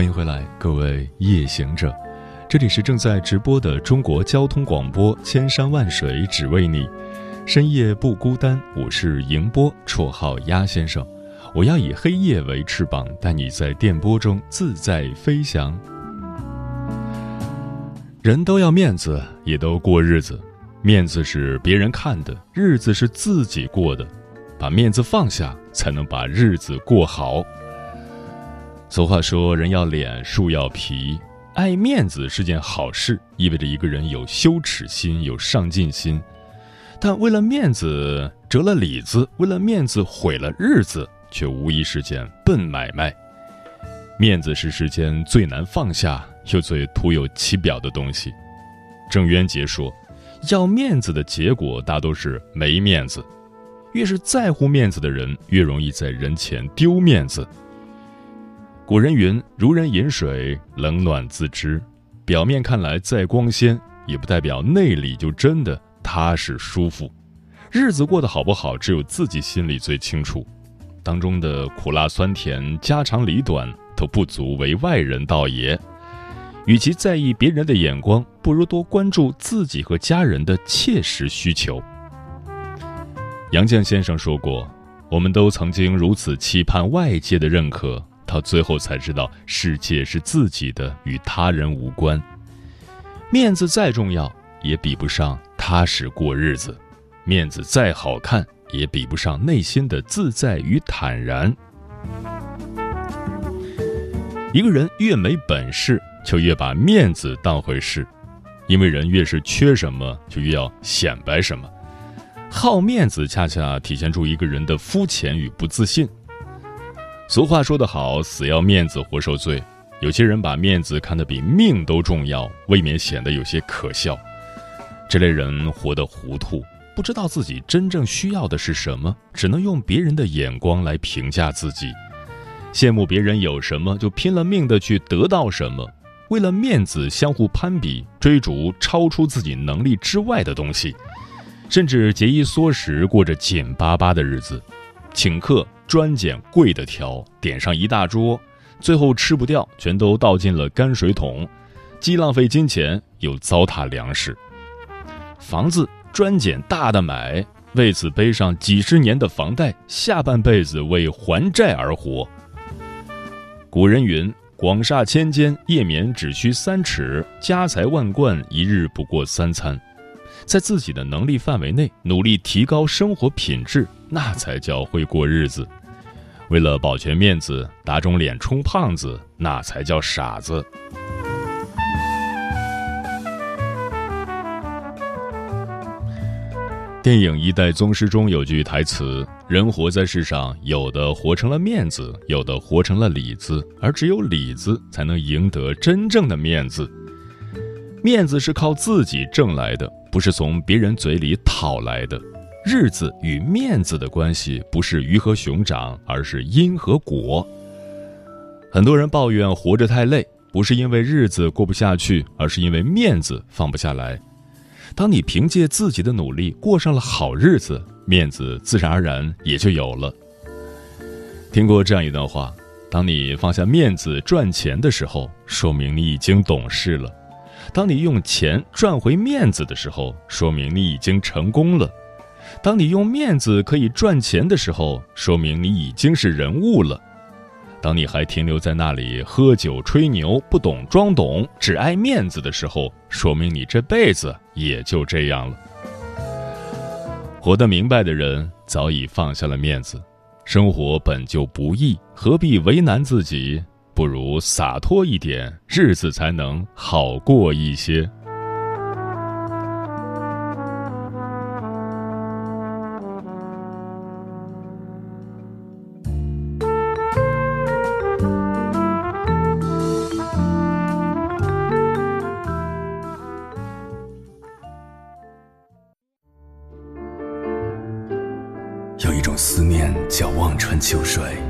欢迎回来，各位夜行者，这里是正在直播的中国交通广播，千山万水只为你，深夜不孤单。我是迎波，绰号鸭先生。我要以黑夜为翅膀，带你在电波中自在飞翔。人都要面子，也都过日子。面子是别人看的，日子是自己过的。把面子放下，才能把日子过好。俗话说：“人要脸，树要皮。”爱面子是件好事，意味着一个人有羞耻心，有上进心。但为了面子折了里子，为了面子毁了日子。却无疑是件笨买卖。面子是世间最难放下又最徒有其表的东西。郑渊洁说：“要面子的结果大都是没面子。越是在乎面子的人，越容易在人前丢面子。”古人云：“如人饮水，冷暖自知。”表面看来再光鲜，也不代表内里就真的踏实舒服。日子过得好不好，只有自己心里最清楚。当中的苦辣酸甜、家长里短都不足为外人道也。与其在意别人的眼光，不如多关注自己和家人的切实需求。杨绛先生说过：“我们都曾经如此期盼外界的认可，到最后才知道世界是自己的，与他人无关。面子再重要，也比不上踏实过日子；面子再好看。”也比不上内心的自在与坦然。一个人越没本事，就越把面子当回事，因为人越是缺什么，就越要显摆什么。好面子，恰恰体现出一个人的肤浅与不自信。俗话说得好，“死要面子活受罪”。有些人把面子看得比命都重要，未免显得有些可笑。这类人活得糊涂。不知道自己真正需要的是什么，只能用别人的眼光来评价自己，羡慕别人有什么就拼了命的去得到什么，为了面子相互攀比，追逐超出自己能力之外的东西，甚至节衣缩食，过着紧巴巴的日子，请客专拣贵的挑，点上一大桌，最后吃不掉，全都倒进了泔水桶，既浪费金钱，又糟蹋粮食，房子。专捡大的买，为此背上几十年的房贷，下半辈子为还债而活。古人云：“广厦千间，夜眠只需三尺；家财万贯，一日不过三餐。”在自己的能力范围内，努力提高生活品质，那才叫会过日子。为了保全面子，打肿脸充胖子，那才叫傻子。电影《一代宗师》中有句台词：“人活在世上，有的活成了面子，有的活成了里子，而只有里子才能赢得真正的面子。面子是靠自己挣来的，不是从别人嘴里讨来的。日子与面子的关系不是鱼和熊掌，而是因和果。很多人抱怨活着太累，不是因为日子过不下去，而是因为面子放不下来。”当你凭借自己的努力过上了好日子，面子自然而然也就有了。听过这样一段话：当你放下面子赚钱的时候，说明你已经懂事了；当你用钱赚回面子的时候，说明你已经成功了；当你用面子可以赚钱的时候，说明你已经是人物了。当你还停留在那里喝酒吹牛、不懂装懂、只爱面子的时候，说明你这辈子也就这样了。活得明白的人早已放下了面子，生活本就不易，何必为难自己？不如洒脱一点日子才能好过一些。有一种思念叫望穿秋水。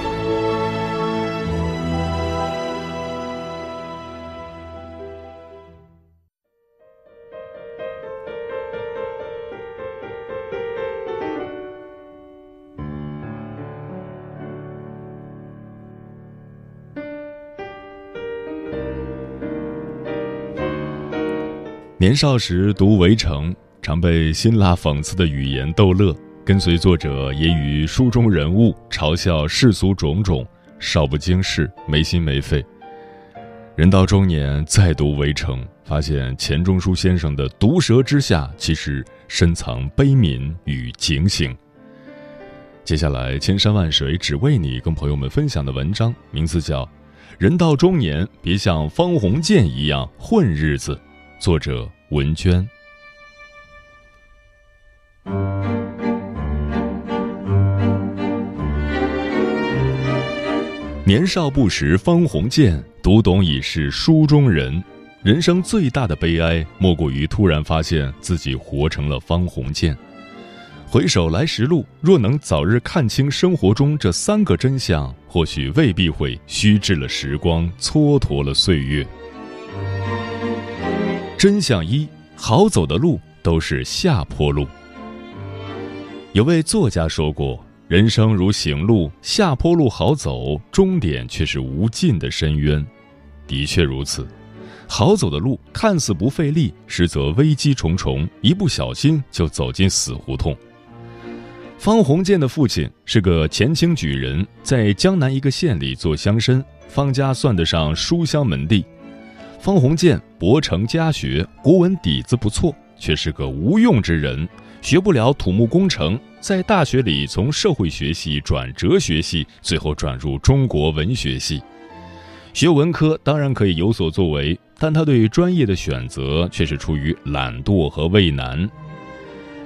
年少时读《围城》，常被辛辣讽刺的语言逗乐，跟随作者也与书中人物，嘲笑世俗种种，少不经事，没心没肺。人到中年再读《围城》，发现钱钟书先生的毒舌之下，其实深藏悲悯与警醒。接下来，千山万水只为你，跟朋友们分享的文章名字叫《人到中年别像方鸿渐一样混日子》。作者文娟。年少不识方鸿渐，读懂已是书中人。人生最大的悲哀，莫过于突然发现自己活成了方鸿渐。回首来时路，若能早日看清生活中这三个真相，或许未必会虚掷了时光，蹉跎了岁月。真相一：好走的路都是下坡路。有位作家说过：“人生如行路，下坡路好走，终点却是无尽的深渊。”的确如此，好走的路看似不费力，实则危机重重，一不小心就走进死胡同。方鸿渐的父亲是个前清举人，在江南一个县里做乡绅，方家算得上书香门第。方鸿渐博成家学，国文底子不错，却是个无用之人，学不了土木工程。在大学里，从社会学系转哲学系，最后转入中国文学系。学文科当然可以有所作为，但他对专业的选择却是出于懒惰和畏难。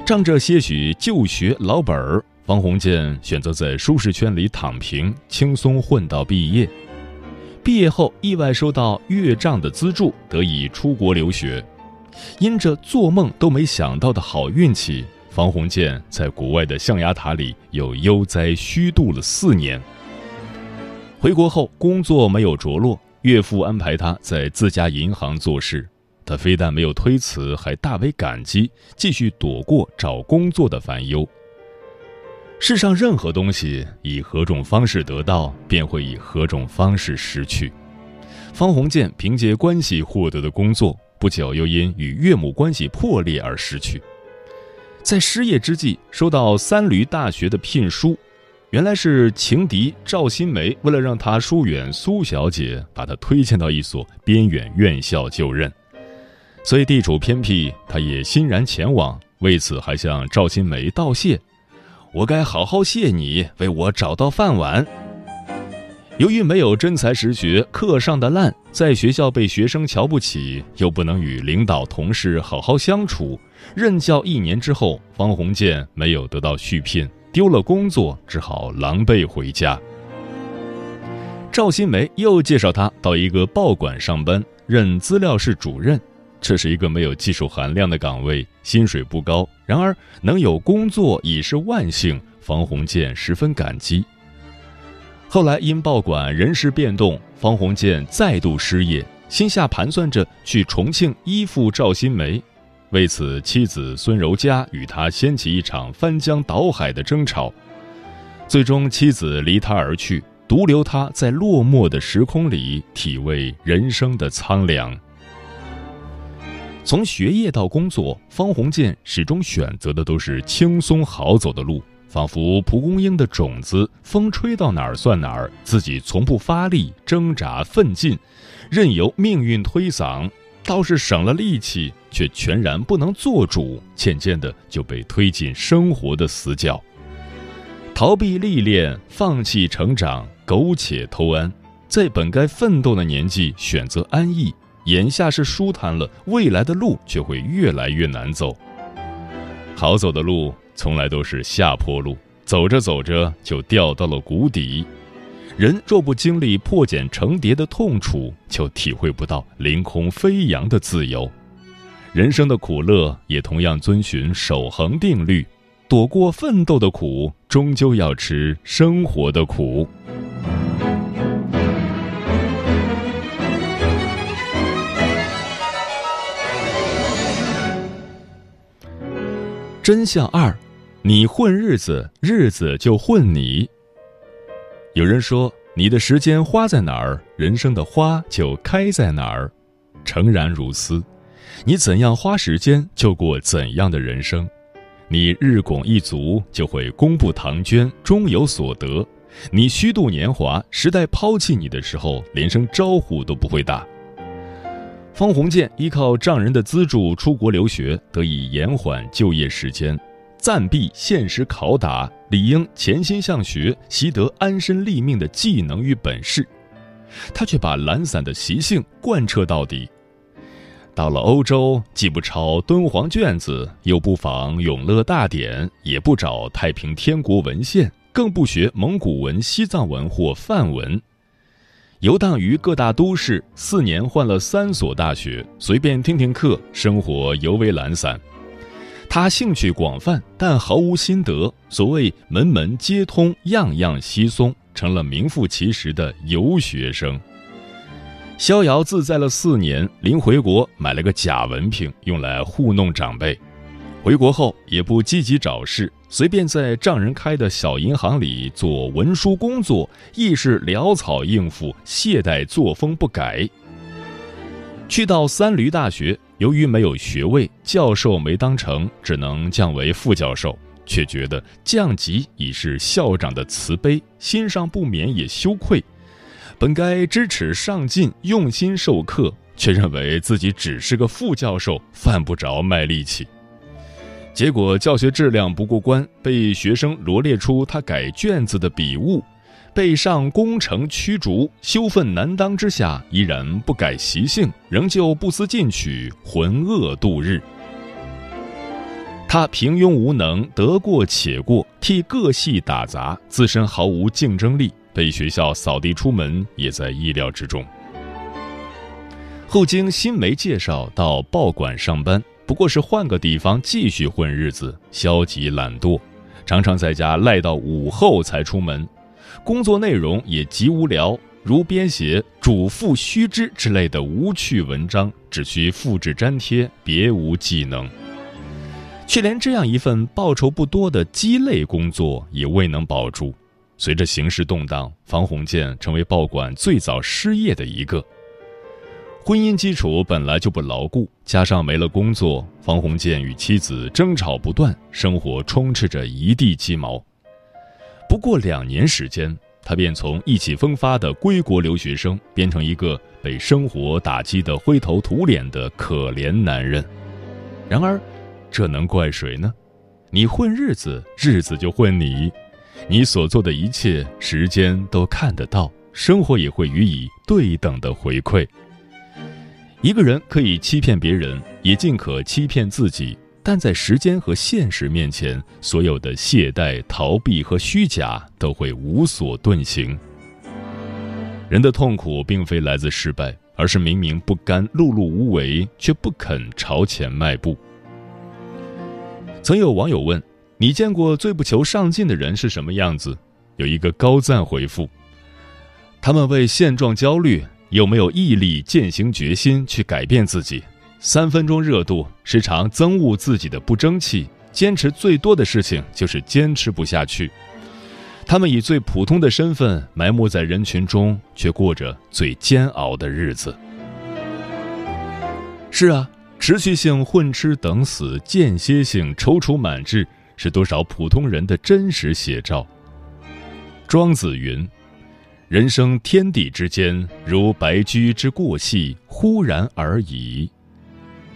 仗着些许旧学老本儿，方鸿渐选择在舒适圈里躺平，轻松混到毕业。毕业后，意外收到岳丈的资助，得以出国留学。因着做梦都没想到的好运气，方鸿渐在国外的象牙塔里又悠哉虚度了四年。回国后，工作没有着落，岳父安排他在自家银行做事。他非但没有推辞，还大为感激，继续躲过找工作的烦忧。世上任何东西，以何种方式得到，便会以何种方式失去。方鸿渐凭借关系获得的工作，不久又因与岳母关系破裂而失去。在失业之际，收到三闾大学的聘书，原来是情敌赵新梅为了让他疏远苏小姐，把他推荐到一所边远院校就任。虽地处偏僻，他也欣然前往，为此还向赵新梅道谢。我该好好谢你，为我找到饭碗。由于没有真才实学，课上的烂，在学校被学生瞧不起，又不能与领导同事好好相处，任教一年之后，方鸿渐没有得到续聘，丢了工作，只好狼狈回家。赵新梅又介绍他到一个报馆上班，任资料室主任。这是一个没有技术含量的岗位，薪水不高。然而能有工作已是万幸，方鸿渐十分感激。后来因报馆人事变动，方鸿渐再度失业，心下盘算着去重庆依附赵新梅。为此，妻子孙柔嘉与他掀起一场翻江倒海的争吵。最终，妻子离他而去，独留他在落寞的时空里体味人生的苍凉。从学业到工作，方鸿渐始终选择的都是轻松好走的路，仿佛蒲公英的种子，风吹到哪儿算哪儿，自己从不发力挣扎奋进，任由命运推搡，倒是省了力气，却全然不能做主，渐渐的就被推进生活的死角，逃避历练，放弃成长，苟且偷安，在本该奋斗的年纪选择安逸。眼下是舒坦了，未来的路却会越来越难走。好走的路从来都是下坡路，走着走着就掉到了谷底。人若不经历破茧成蝶的痛楚，就体会不到凌空飞扬的自由。人生的苦乐也同样遵循守恒定律，躲过奋斗的苦，终究要吃生活的苦。真相二：你混日子，日子就混你。有人说，你的时间花在哪儿，人生的花就开在哪儿。诚然如斯，你怎样花时间，就过怎样的人生。你日拱一卒，就会功不唐捐，终有所得。你虚度年华，时代抛弃你的时候，连声招呼都不会打。方鸿渐依靠丈人的资助出国留学，得以延缓就业时间，暂避现实拷打，理应潜心向学，习得安身立命的技能与本事。他却把懒散的习性贯彻到底。到了欧洲，既不抄敦煌卷子，又不仿永乐大典，也不找太平天国文献，更不学蒙古文、西藏文或梵文。游荡于各大都市，四年换了三所大学，随便听听课，生活尤为懒散。他兴趣广泛，但毫无心得。所谓门门皆通，样样稀松，成了名副其实的游学生。逍遥自在了四年，临回国买了个假文凭，用来糊弄长辈。回国后也不积极找事，随便在丈人开的小银行里做文书工作，亦是潦草应付，懈怠作风不改。去到三闾大学，由于没有学位，教授没当成，只能降为副教授，却觉得降级已是校长的慈悲，心上不免也羞愧。本该知耻上进，用心授课，却认为自己只是个副教授，犯不着卖力气。结果教学质量不过关，被学生罗列出他改卷子的笔误，被上攻城驱逐。羞愤难当之下，依然不改习性，仍旧不思进取，浑噩度日。他平庸无能，得过且过，替各系打杂，自身毫无竞争力，被学校扫地出门也在意料之中。后经新媒介绍到报馆上班。不过是换个地方继续混日子，消极懒惰，常常在家赖到午后才出门，工作内容也极无聊，如编写“主妇须知”之类的无趣文章，只需复制粘贴，别无技能。却连这样一份报酬不多的鸡肋工作也未能保住。随着形势动荡，方鸿渐成为报馆最早失业的一个。婚姻基础本来就不牢固，加上没了工作，方鸿渐与妻子争吵不断，生活充斥着一地鸡毛。不过两年时间，他便从意气风发的归国留学生，变成一个被生活打击得灰头土脸的可怜男人。然而，这能怪谁呢？你混日子，日子就混你。你所做的一切，时间都看得到，生活也会予以对等的回馈。一个人可以欺骗别人，也尽可欺骗自己，但在时间和现实面前，所有的懈怠、逃避和虚假都会无所遁形。人的痛苦并非来自失败，而是明明不甘碌碌无为，却不肯朝前迈步。曾有网友问：“你见过最不求上进的人是什么样子？”有一个高赞回复：“他们为现状焦虑。”有没有毅力、践行决心去改变自己？三分钟热度，时常憎恶自己的不争气。坚持最多的事情就是坚持不下去。他们以最普通的身份埋没在人群中，却过着最煎熬的日子。是啊，持续性混吃等死、间歇性踌躇满志，是多少普通人的真实写照。庄子云。人生天地之间，如白驹之过隙，忽然而已。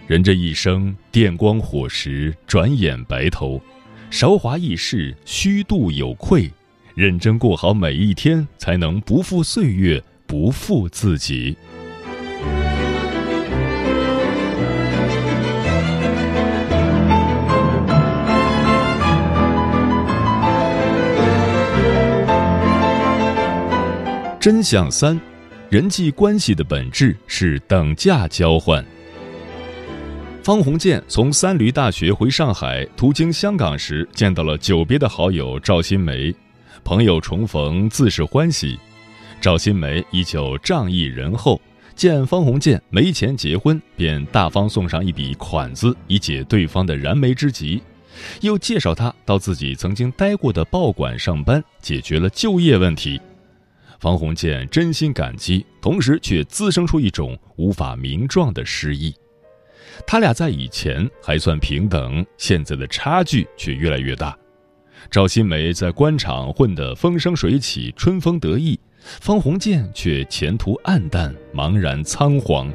人这一生，电光火石，转眼白头。韶华易逝，虚度有愧。认真过好每一天，才能不负岁月，不负自己。真相三：人际关系的本质是等价交换。方鸿渐从三闾大学回上海，途经香港时，见到了久别的好友赵新梅。朋友重逢，自是欢喜。赵新梅依旧仗义仁厚，见方鸿渐没钱结婚，便大方送上一笔款子，以解对方的燃眉之急。又介绍他到自己曾经待过的报馆上班，解决了就业问题。方鸿渐真心感激，同时却滋生出一种无法名状的失意。他俩在以前还算平等，现在的差距却越来越大。赵新梅在官场混得风生水起、春风得意，方鸿渐却前途暗淡、茫然仓皇。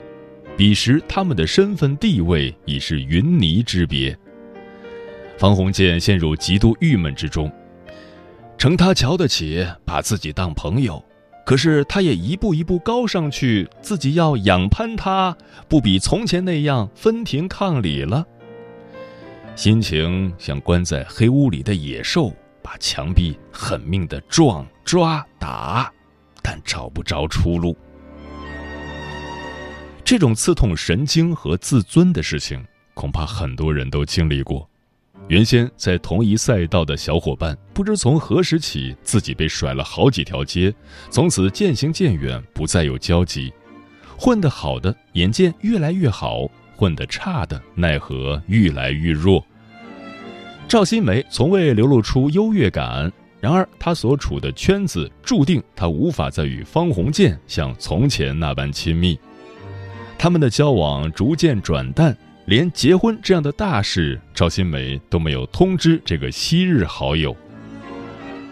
彼时他们的身份地位已是云泥之别。方鸿渐陷入极度郁闷之中，成他瞧得起，把自己当朋友。可是他也一步一步高上去，自己要仰攀他，不比从前那样分庭抗礼了。心情像关在黑屋里的野兽，把墙壁狠命的撞、抓、打，但找不着出路。这种刺痛神经和自尊的事情，恐怕很多人都经历过。原先在同一赛道的小伙伴，不知从何时起，自己被甩了好几条街，从此渐行渐远，不再有交集。混得好的眼见越来越好，混得差的奈何愈来愈弱。赵新梅从未流露出优越感，然而她所处的圈子注定她无法再与方鸿渐像从前那般亲密。他们的交往逐渐转淡。连结婚这样的大事，赵新梅都没有通知这个昔日好友。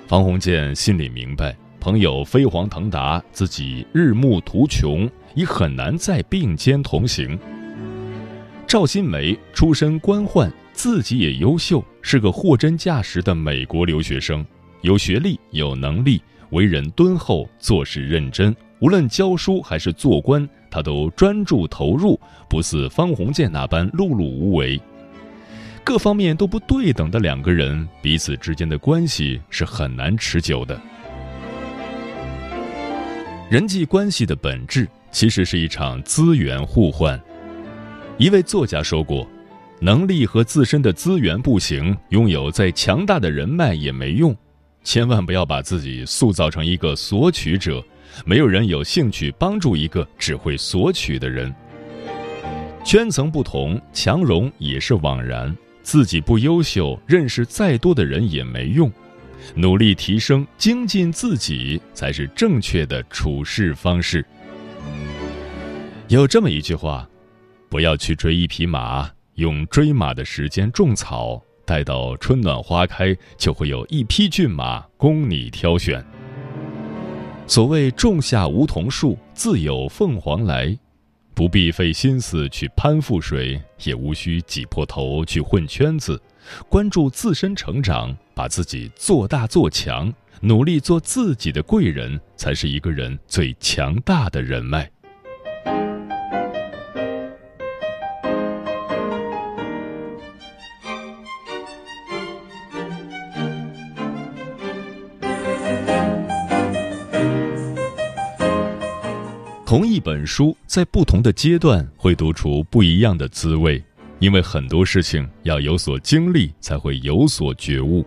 方鸿渐心里明白，朋友飞黄腾达，自己日暮途穷，已很难再并肩同行。赵新梅出身官宦，自己也优秀，是个货真价实的美国留学生，有学历，有能力，为人敦厚，做事认真，无论教书还是做官。他都专注投入，不似方鸿渐那般碌碌无为。各方面都不对等的两个人，彼此之间的关系是很难持久的。人际关系的本质其实是一场资源互换。一位作家说过：“能力和自身的资源不行，拥有再强大的人脉也没用。千万不要把自己塑造成一个索取者。”没有人有兴趣帮助一个只会索取的人。圈层不同，强融也是枉然。自己不优秀，认识再多的人也没用。努力提升、精进自己，才是正确的处事方式。有这么一句话：不要去追一匹马，用追马的时间种草，待到春暖花开，就会有一匹骏马供你挑选。所谓种下梧桐树，自有凤凰来，不必费心思去攀附谁，也无需挤破头去混圈子，关注自身成长，把自己做大做强，努力做自己的贵人，才是一个人最强大的人脉。同一本书，在不同的阶段会读出不一样的滋味，因为很多事情要有所经历，才会有所觉悟。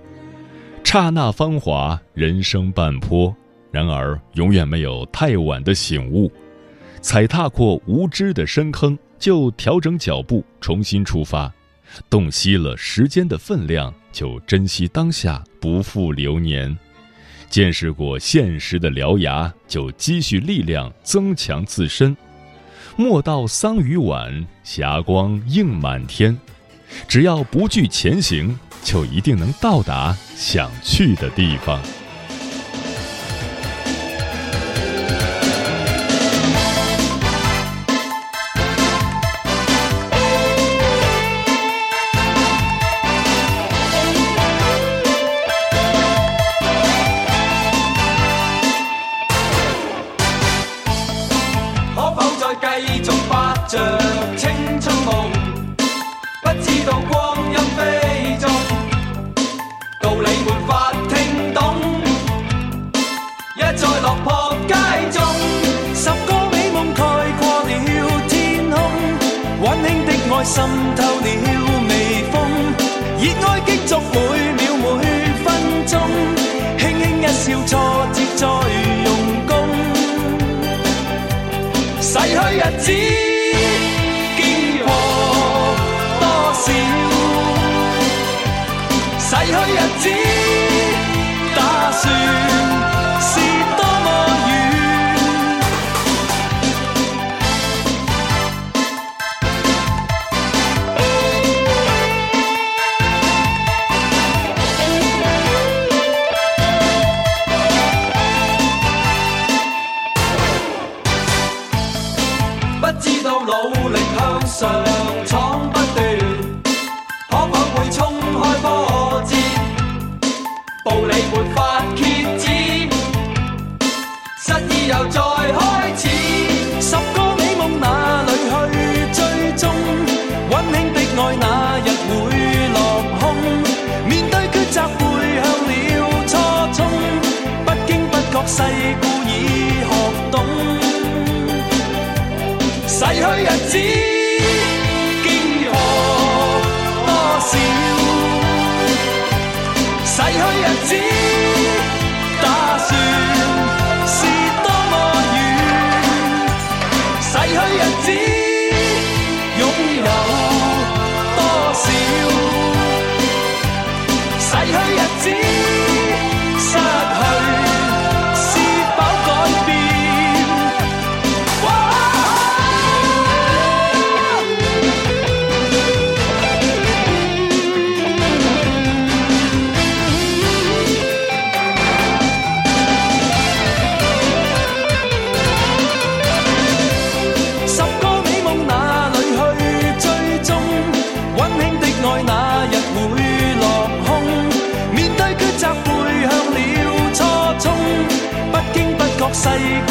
刹那芳华，人生半坡，然而永远没有太晚的醒悟。踩踏过无知的深坑，就调整脚步，重新出发。洞悉了时间的分量，就珍惜当下，不负流年。见识过现实的獠牙，就积蓄力量，增强自身。莫道桑榆晚，霞光映满天。只要不惧前行，就一定能到达想去的地方。世故已学懂逝去日子经过多少。逝去日子打算世